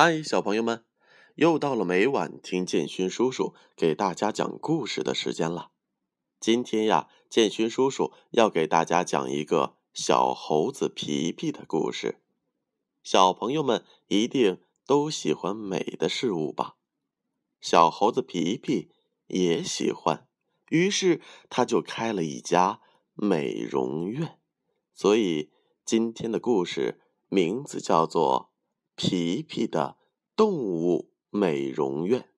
嗨，小朋友们，又到了每晚听建勋叔叔给大家讲故事的时间了。今天呀，建勋叔叔要给大家讲一个小猴子皮皮的故事。小朋友们一定都喜欢美的事物吧？小猴子皮皮也喜欢，于是他就开了一家美容院。所以今天的故事名字叫做。皮皮的动物美容院。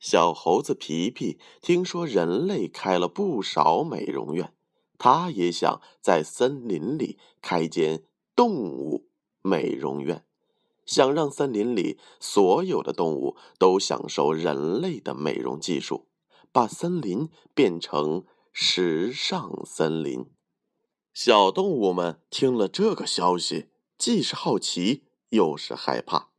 小猴子皮皮听说人类开了不少美容院，他也想在森林里开间动物美容院，想让森林里所有的动物都享受人类的美容技术，把森林变成时尚森林。小动物们听了这个消息。既是好奇，又是害怕。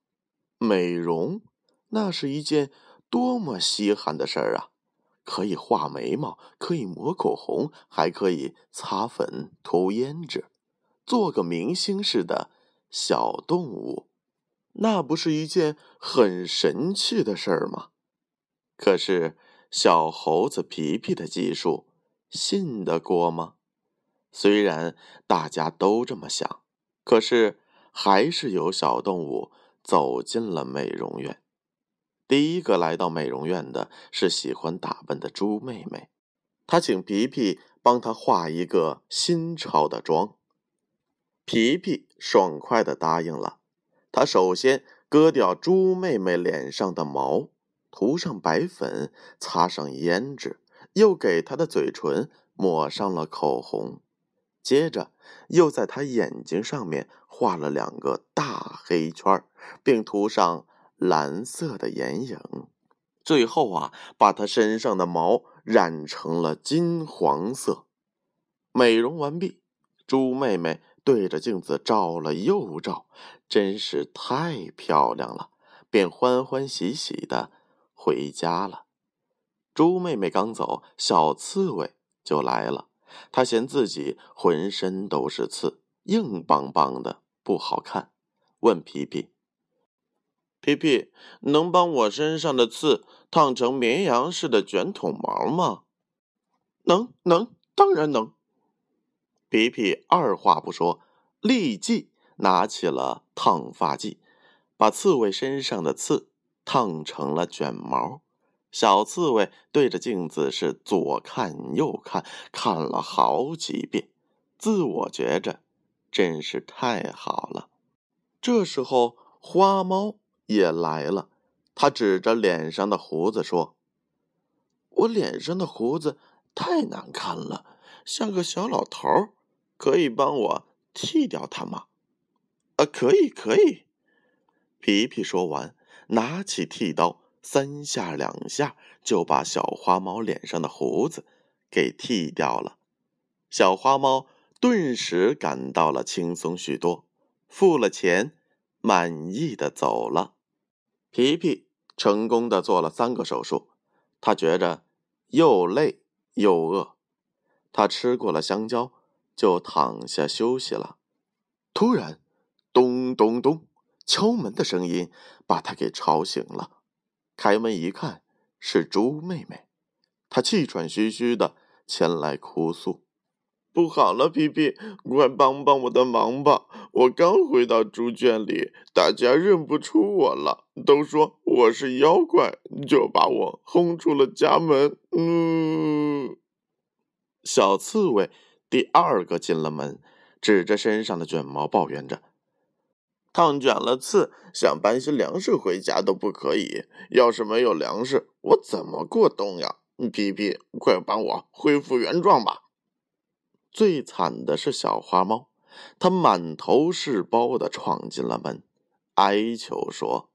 美容，那是一件多么稀罕的事儿啊！可以画眉毛，可以抹口红，还可以擦粉、涂胭脂，做个明星似的。小动物，那不是一件很神气的事儿吗？可是，小猴子皮皮的技术信得过吗？虽然大家都这么想。可是，还是有小动物走进了美容院。第一个来到美容院的是喜欢打扮的猪妹妹，她请皮皮帮她化一个新潮的妆。皮皮爽快的答应了。他首先割掉猪妹妹脸上的毛，涂上白粉，擦上胭脂，又给她的嘴唇抹上了口红。接着，又在他眼睛上面画了两个大黑圈，并涂上蓝色的眼影。最后啊，把他身上的毛染成了金黄色。美容完毕，猪妹妹对着镜子照了又照，真是太漂亮了，便欢欢喜喜的回家了。猪妹妹刚走，小刺猬就来了。他嫌自己浑身都是刺，硬邦邦的不好看，问皮皮：“皮皮，能帮我身上的刺烫成绵羊似的卷筒毛吗？”“能，能，当然能。”皮皮二话不说，立即拿起了烫发剂，把刺猬身上的刺烫成了卷毛。小刺猬对着镜子是左看右看，看了好几遍，自我觉着真是太好了。这时候，花猫也来了，他指着脸上的胡子说：“我脸上的胡子太难看了，像个小老头儿，可以帮我剃掉它吗？”“啊，可以，可以。”皮皮说完，拿起剃刀。三下两下就把小花猫脸上的胡子给剃掉了，小花猫顿时感到了轻松许多，付了钱，满意的走了。皮皮成功的做了三个手术，他觉着又累又饿，他吃过了香蕉，就躺下休息了。突然，咚咚咚，敲门的声音把他给吵醒了。开门一看，是猪妹妹，她气喘吁吁的前来哭诉：“不好了，皮皮，快帮帮我的忙吧！我刚回到猪圈里，大家认不出我了，都说我是妖怪，就把我轰出了家门。”嗯，小刺猬第二个进了门，指着身上的卷毛抱怨着。烫卷了刺，想搬些粮食回家都不可以。要是没有粮食，我怎么过冬呀？皮皮，快帮我恢复原状吧！最惨的是小花猫，它满头是包的闯进了门，哀求说：“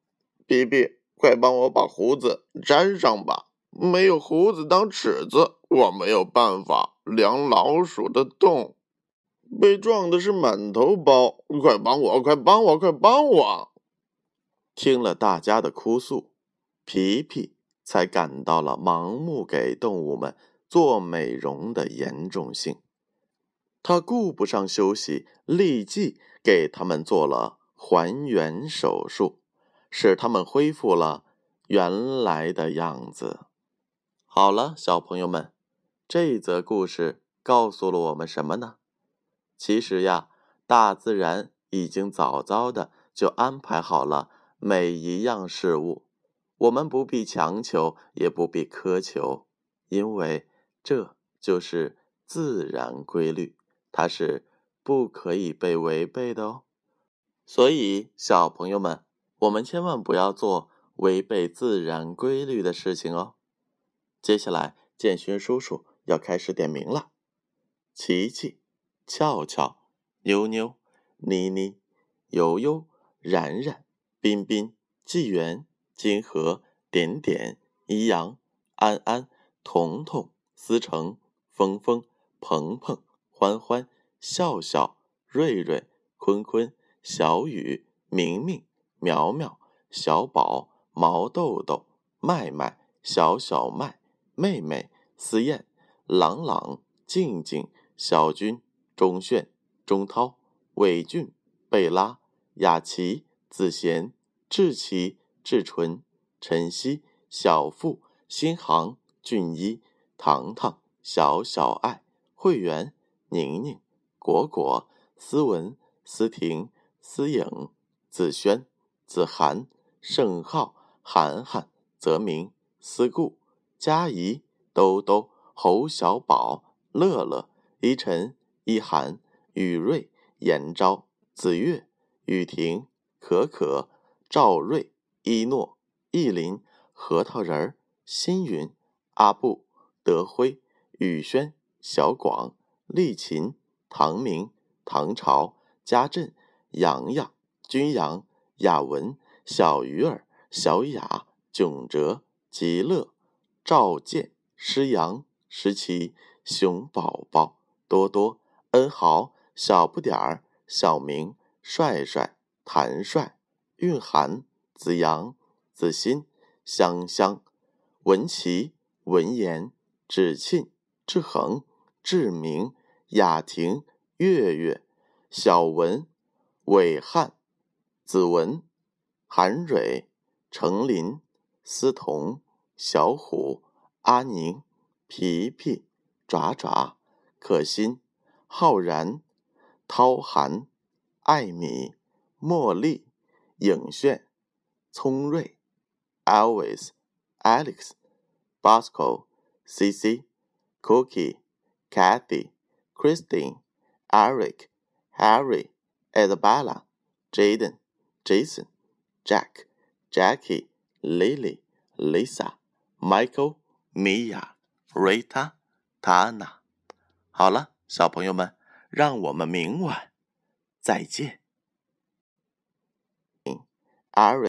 皮皮，快帮我把胡子粘上吧！没有胡子当尺子，我没有办法量老鼠的洞。”被撞的是满头包，快帮我！快帮我！快帮我！听了大家的哭诉，皮皮才感到了盲目给动物们做美容的严重性。他顾不上休息，立即给他们做了还原手术，使他们恢复了原来的样子。好了，小朋友们，这则故事告诉了我们什么呢？其实呀，大自然已经早早的就安排好了每一样事物，我们不必强求，也不必苛求，因为这就是自然规律，它是不可以被违背的哦。所以，小朋友们，我们千万不要做违背自然规律的事情哦。接下来，建勋叔叔要开始点名了：琪琪、俏俏、妞妞、妮妮、悠悠、然然、彬彬、纪元、金河、点点、一阳、安安、彤彤、思成、峰峰、鹏鹏、欢欢、笑笑、瑞瑞、坤坤。小雨、明明、苗苗、小宝、毛豆豆、麦麦、小小麦、妹妹、思燕、朗朗、静静、小军、钟炫、钟涛、伟俊、贝拉、雅琪、子贤、志奇、志纯、晨曦、小付、新航、俊一、糖糖、小小爱、会员、宁宁、果果、思文、思婷。思颖、子轩、子涵、盛浩、涵涵、泽明、思顾、佳怡、兜兜、侯小宝、乐乐、依晨、一涵、雨瑞、严昭、子月、雨婷、可可、赵瑞、一诺、意林、核桃仁儿、新云、阿布、德辉、宇轩、小广、丽琴、唐明、唐朝、家振。洋洋、君阳、雅文、小鱼儿、小雅、囧哲、极乐、赵健、诗阳、石奇、熊宝宝、多多、恩豪、小不点儿、小明、帅帅、谭帅、蕴涵、子阳、子欣、香香、文琪、文言、芷沁、志恒、志明、雅婷、月月、小文。伟汉、子文、韩蕊、程林、思彤、小虎、阿宁、皮皮、爪爪、可心、浩然、涛涵、艾米、茉莉、影炫、聪瑞、Always、Alex、Bosco、CC、Cookie、Kathy、Christine、Eric、Harry。Isabella、Jaden、Jason、Jack、Jackie、Lily、Lisa、Michael、Mia、Rita、Tana。好了，小朋友们，让我们明晚再见。阿瑞。